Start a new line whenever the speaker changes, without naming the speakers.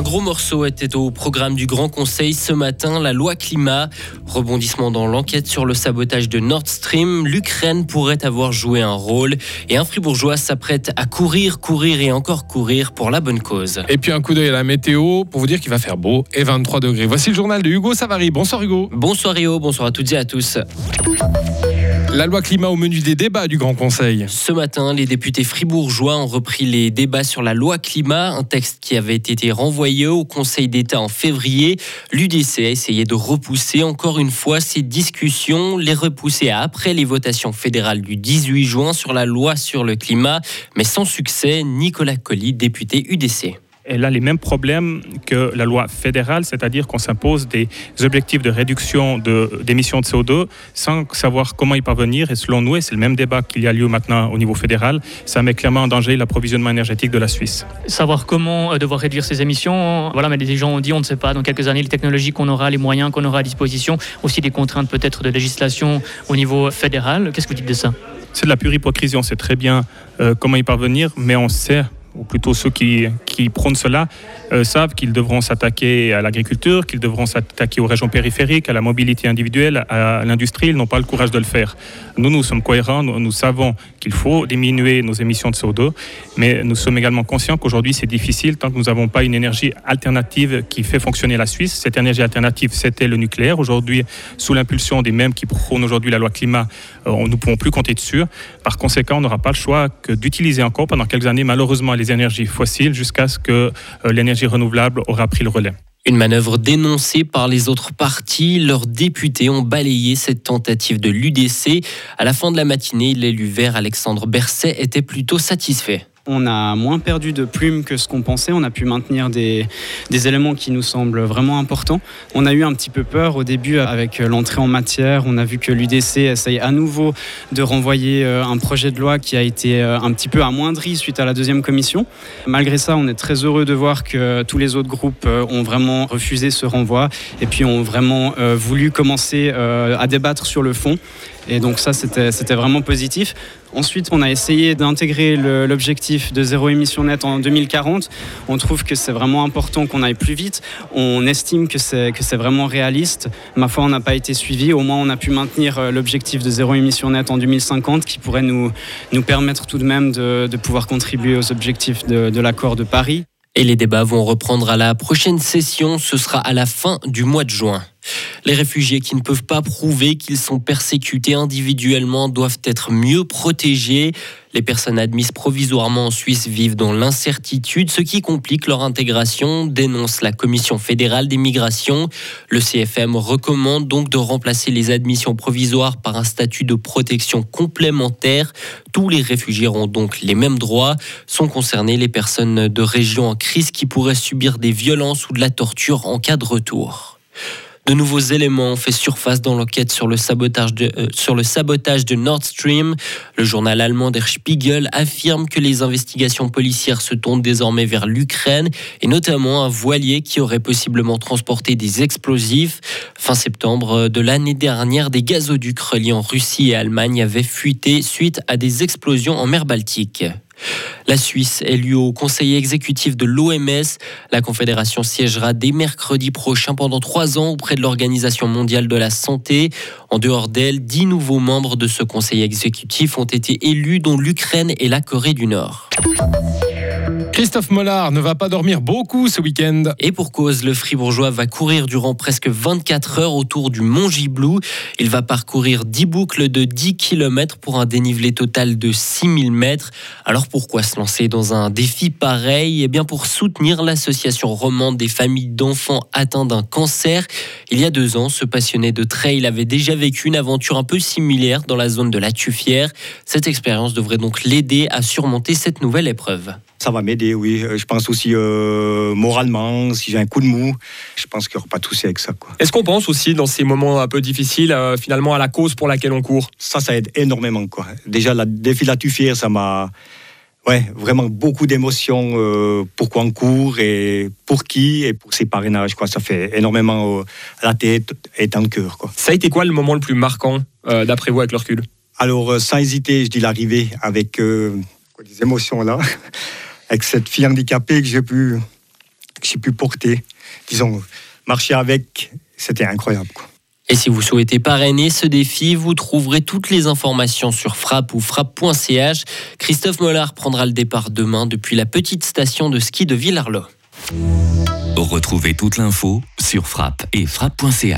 Un gros morceau était au programme du Grand Conseil ce matin, la loi climat. Rebondissement dans l'enquête sur le sabotage de Nord Stream, l'Ukraine pourrait avoir joué un rôle et un fribourgeois s'apprête à courir, courir et encore courir pour la bonne cause.
Et puis un coup d'œil à la météo pour vous dire qu'il va faire beau et 23 degrés. Voici le journal de Hugo Savary. Bonsoir Hugo.
Bonsoir Rio, bonsoir à toutes et à tous.
La loi climat au menu des débats du Grand Conseil.
Ce matin, les députés fribourgeois ont repris les débats sur la loi climat, un texte qui avait été renvoyé au Conseil d'État en février. L'UDC a essayé de repousser encore une fois ces discussions, les repousser après les votations fédérales du 18 juin sur la loi sur le climat, mais sans succès. Nicolas Colli, député UDC
elle a les mêmes problèmes que la loi fédérale, c'est-à-dire qu'on s'impose des objectifs de réduction d'émissions de, CO2 sans savoir comment y parvenir. Et selon nous, et c'est le même débat qu'il y a lieu maintenant au niveau fédéral, ça met clairement en danger l'approvisionnement énergétique de la Suisse.
Savoir comment euh, devoir réduire ces émissions, voilà, mais les gens ont dit on ne sait pas dans quelques années les technologies qu'on aura, les moyens qu'on aura à disposition, aussi des contraintes peut-être de législation au niveau fédéral. Qu'est-ce que vous dites de ça?
C'est de la pure hypocrisie, on sait très bien euh, comment y parvenir, mais on sait ou plutôt ceux qui, qui prônent cela, euh, savent qu'ils devront s'attaquer à l'agriculture, qu'ils devront s'attaquer aux régions périphériques, à la mobilité individuelle, à l'industrie. Ils n'ont pas le courage de le faire. Nous, nous sommes cohérents, nous, savons qu'il faut diminuer nos émissions de CO2, mais nous sommes également conscients qu'aujourd'hui c'est difficile tant que nous n'avons pas une énergie alternative qui fait fonctionner la Suisse. Cette énergie alternative, c'était le nucléaire. Aujourd'hui, sous l'impulsion des mêmes qui prônent aujourd'hui la loi climat, euh, nous ne pouvons plus compter dessus. Par conséquent, on n'aura pas le choix que d'utiliser encore pendant quelques années, malheureusement, les énergies fossiles jusqu'à ce que euh, l'énergie renouvelable aura pris le relais.
Une manœuvre dénoncée par les autres partis. Leurs députés ont balayé cette tentative de l'UDC. À la fin de la matinée, l'élu vert Alexandre Berset était plutôt satisfait
on a moins perdu de plumes que ce qu'on pensait. On a pu maintenir des, éléments qui nous semblent vraiment importants. On a eu un petit peu peur au début avec l'entrée en matière. On a vu que l'UDC essaye à nouveau de renvoyer euh, un projet de loi qui a été euh, un petit peu amoindri suite à la deuxième commission. Malgré ça, on est très heureux de voir que tous les autres groupes euh, ont vraiment refusé ce renvoi et puis ont vraiment voulu commencer à débattre sur le fond. Et donc ça, c'était vraiment positif. Ensuite, on a essayé d'intégrer l'objectif de zéro émission nette en 2040. On trouve que c'est vraiment important qu'on aille plus vite. On estime que c'est vraiment réaliste. Ma foi, on n'a pas été suivi. Au moins, on a pu maintenir euh, l'objectif de zéro émission nette en 2050 qui pourrait nous, nous permettre tout de même de, pouvoir contribuer aux objectifs de, de l'accord de Paris.
Et les débats vont reprendre à la prochaine session. Ce sera à la fin du mois de juin. Les réfugiés qui ne peuvent pas prouver qu'ils sont persécutés individuellement doivent être mieux protégés. Les personnes admises provisoirement en Suisse vivent dans l'incertitude, ce qui complique leur intégration, dénonce la Commission fédérale des migrations. Le CFM recommande donc de remplacer les admissions provisoires par un statut de protection complémentaire. Tous les réfugiés auront donc les mêmes droits. Sont concernées les personnes de régions en crise qui pourraient subir des violences ou de la torture en cas de retour. De nouveaux éléments ont fait surface dans l'enquête sur, le sabotage de, euh, sur le sabotage de Nord Stream. Le journal allemand Der Spiegel affirme que les investigations policières se tournent désormais vers l'Ukraine et notamment un voilier qui aurait possiblement transporté des explosifs. Fin septembre de l'année dernière, des gazoducs reliant Russie et Allemagne avaient fuité suite à des explosions en mer Baltique. La Suisse élue au conseil exécutif de l'OMS. La Confédération siégera dès mercredi prochain pendant trois ans auprès de l'Organisation mondiale de la santé. En dehors d'elle, dix nouveaux membres de ce conseil exécutif ont été élus, dont l'Ukraine et la Corée du Nord.
Christophe Mollard ne va pas dormir beaucoup ce week-end.
Et pour cause, le Fribourgeois va courir durant presque 24 heures autour du Mont Giblou. Il va parcourir 10 boucles de 10 km pour un dénivelé total de 6000 mètres. Alors pourquoi se lancer dans un défi pareil? Eh bien pour soutenir l'association romande des familles d'enfants atteints d'un cancer. Il y a deux ans, ce passionné de trail avait déjà vécu une aventure un peu similaire dans la zone de la Tuffière. Cette expérience devrait donc l'aider à surmonter cette nouvelle épreuve.
Ça va m'aider, oui. Euh, je pense aussi euh, moralement, si j'ai un coup de mou, je pense qu'il n'y aura pas de souci avec ça.
Est-ce qu'on pense aussi dans ces moments un peu difficiles, euh, finalement, à la cause pour laquelle on court?
Ça, ça aide énormément. Quoi. Déjà, le défi de la Tuffière, ça m'a ouais, vraiment beaucoup d'émotions. pourquoi on court et pour qui et pour ses parrainages. Quoi. Ça fait énormément à la tête et dans le cœur. Quoi.
Ça a été quoi le moment le plus marquant d'après vous, avec le recul?
Alors, sans hésiter, je dis l'arrivée avec euh, des émotions là, avec cette fille handicapée que j'ai pu, que j'ai pu porter. Disons, marcher avec, c'était incroyable. Quoi.
Et si vous souhaitez parrainer ce défi, vous trouverez toutes les informations sur frappe ou frappe.ch. Christophe Mollard prendra le départ demain depuis la petite station de ski de Villarlot.
Retrouvez toute l'info sur frappe et frappe.ch.